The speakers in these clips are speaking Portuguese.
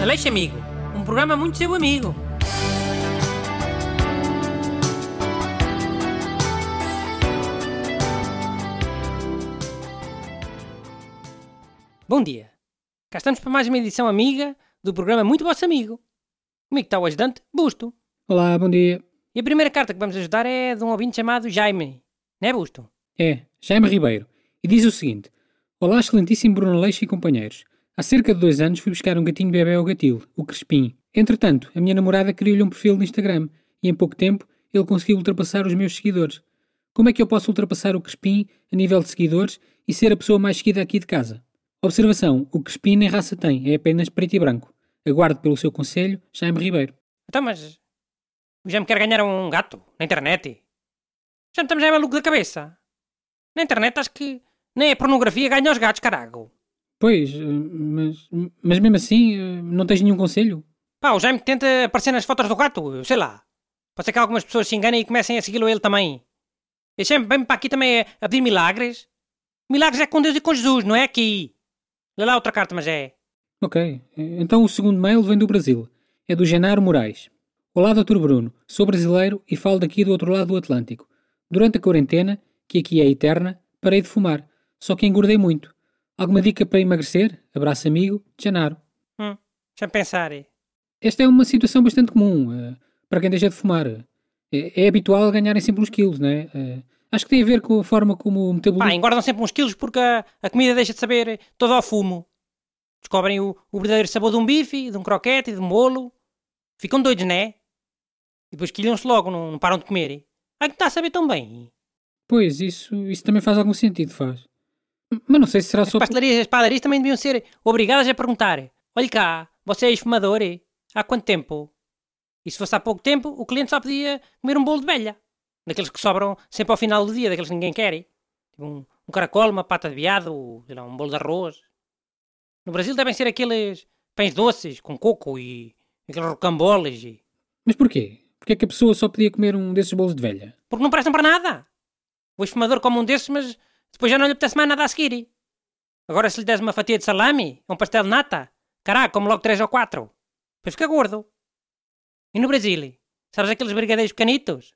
Aleixo Amigo, um programa muito seu amigo. Bom dia. Cá estamos para mais uma edição amiga do programa Muito Vosso Amigo. Comigo está o ajudante Busto. Olá, bom dia. E a primeira carta que vamos ajudar é de um ouvinte chamado Jaime. Não é, Busto? É, Jaime Ribeiro. E diz o seguinte: Olá, excelentíssimo Bruno Leixo e companheiros. Há cerca de dois anos fui buscar um gatinho bebê ao gatil, o Crespim. Entretanto, a minha namorada criou-lhe um perfil no Instagram e em pouco tempo ele conseguiu ultrapassar os meus seguidores. Como é que eu posso ultrapassar o Crespim a nível de seguidores e ser a pessoa mais seguida aqui de casa? Observação: o Crespim nem raça tem, é apenas preto e branco. Aguardo pelo seu conselho, Jaime Ribeiro. Então, mas. O Jaime quer ganhar um gato na internet. Já estamos já maluco da cabeça. Na internet acho que nem a pornografia ganha os gatos, carago. Pois, eh, mas, mas mesmo assim, eh, não tens nenhum conselho? Pá, o Jaime tenta aparecer nas fotos do gato, sei lá. Pode ser que algumas pessoas se enganem e comecem a segui-lo ele também. E sempre vem para aqui também a, a pedir milagres. Milagres é com Deus e com Jesus, não é aqui. Lê lá outra carta, mas é. Ok, então o segundo mail vem do Brasil. É do Genaro Moraes. Olá, Dr. Bruno. Sou brasileiro e falo daqui do outro lado do Atlântico. Durante a quarentena, que aqui é eterna, parei de fumar. Só que engordei muito. Alguma dica para emagrecer? Abraço amigo, Genaro. Hum, deixa-me pensar. Esta é uma situação bastante comum eh, para quem deixa de fumar. É, é habitual ganharem sempre uns quilos, não é? Eh, acho que tem a ver com a forma como o metabolismo... Pá, engordam sempre uns quilos porque a, a comida deixa de saber todo ao fumo. Descobrem o, o verdadeiro sabor de um bife, de um croquete, de um bolo. Ficam doidos, não é? E depois quilham-se logo, não, não param de comer. Ai, que está a saber tão bem. Pois, isso, isso também faz algum sentido, faz. Mas não sei se será As só... pastelarias e as padarias também deviam ser obrigadas a perguntar: Olha cá, você é ex-fumador? é? Há quanto tempo? E se fosse há pouco tempo, o cliente só podia comer um bolo de velha. Daqueles que sobram sempre ao final do dia, daqueles que ninguém quer. é? Tipo um, um caracol, uma pata de lá, um bolo de arroz. No Brasil devem ser aqueles pães doces com coco e aqueles rocamboles. E... Mas porquê? Porquê é que a pessoa só podia comer um desses bolos de velha? Porque não prestam para nada. O ex-fumador come um desses, mas depois já não lhe apetece mais nada a seguir. Agora, se lhe des uma fatia de salame, um pastel de nata, caraca, come logo três ou quatro. Depois fica gordo. E no Brasil, sabes aqueles brigadeiros pequenitos?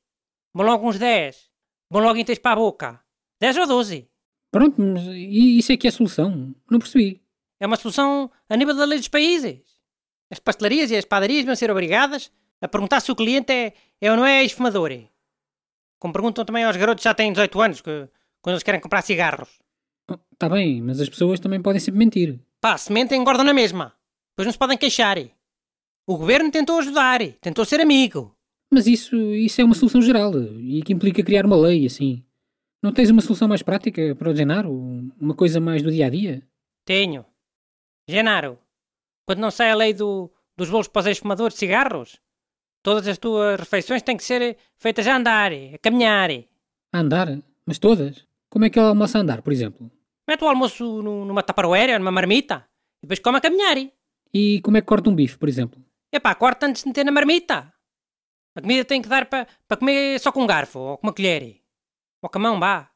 Vão logo uns 10. Vão logo inteiros para a boca. 10 ou 12. Pronto, mas isso é que é a solução? Não percebi. É uma solução a nível da lei dos países. As pastelarias e as padarias vão ser obrigadas a perguntar se o cliente é, é ou não é ex-fumador. Como perguntam também aos garotos que já têm 18 anos, que, quando eles querem comprar cigarros. Está Oh, bem, mas as pessoas também podem sempre mentir. Pá, se mentem, engordam na mesma. Depois não se podem queixar. O governo tentou ajudar, tentou ser amigo. Mas isso, isso é uma solução geral e que implica criar uma lei, assim. Não tens uma solução mais prática para o Genaro? Uma coisa mais do dia a dia? Tenho. Genaro, quando não sai a lei do, dos bolos para os ex-fumadores de cigarros, todas as tuas refeições têm que ser feitas a andar, a caminhar. A andar? Mas todas? Como é que ele almoça a andar, por exemplo? Mete o almoço nu- numa taparoeira, numa marmita, e depois come a caminhar. E como é que corta um bife, por exemplo? Epá, corta antes de meter na marmita. A comida tem que dar para para comer só com um garfo, ou com uma colher. Ou com a mão, vá.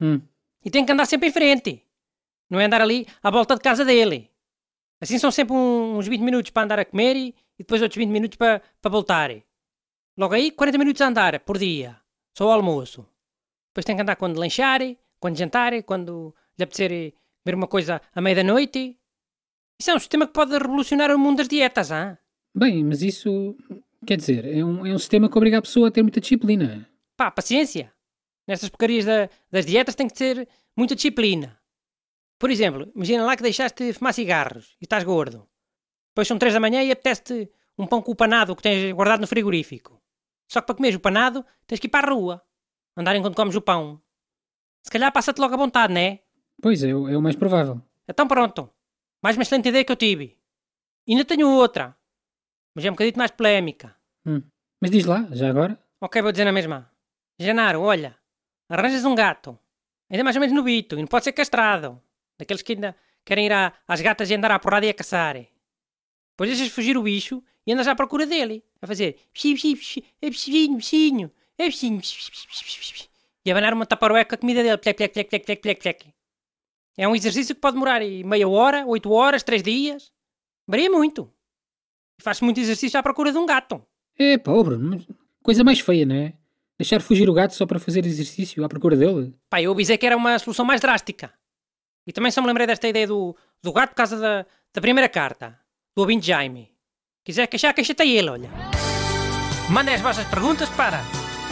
Hum. E tem que andar sempre em frente. Não é andar ali à volta de casa dele. Assim são sempre uns 20 minutos para andar a comer e, e depois outros 20 minutos para, para voltar. Logo aí, 40 minutos a andar por dia. Só o almoço. Depois tem que andar quando lanchar, quando jantar, quando lhe apetecer comer uma coisa à meia da noite. Isso é um sistema que pode revolucionar o mundo das dietas, ah? Bem, mas isso. Quer dizer, é um, é um sistema que obriga a pessoa a ter muita disciplina. Pá, paciência. Nestas porcarias da- das dietas tem que ter muita disciplina. Por exemplo, imagina lá que deixaste de fumar cigarros e estás gordo. Depois são três da manhã e apetece-te um pão com o panado que tens guardado no frigorífico. Só que para comeres o panado tens que ir para a rua. Andar enquanto comes o pão. Se calhar passa-te logo à vontade, não é? Pois é, é o mais provável. Então pronto. Mais uma excelente ideia que eu tive. Ainda tenho outra. Mas é um bocadinho mais polémica. Hum. Mas diz lá, já agora. Ok, vou dizer na mesma. Genaro, olha, arranjas um gato, ainda mais ou menos nobito, e não pode ser castrado. Daqueles que ainda querem ir às gatas e andar à porrada e a caçar. Depois deixas fugir o bicho e andas à procura dele, a fazer psi, psi, psi, é é e abanar uma taparoé com a comida dele, plec, plec, plec, plec, plec, plec, plec. É um exercício que pode demorar meia hora, oito horas, três dias. Varia muito. E faz muito exercício à procura de um gato. É, pobre, coisa mais feia, não é? Deixar fugir o gato só para fazer exercício à procura dele. Pá, eu avisei que era uma solução mais drástica. E também só me lembrei desta ideia do, do gato por causa da, da primeira carta, do ouvinte Jaime. Quiser queixar, queixa-te a ele, olha. Mandem as vossas perguntas para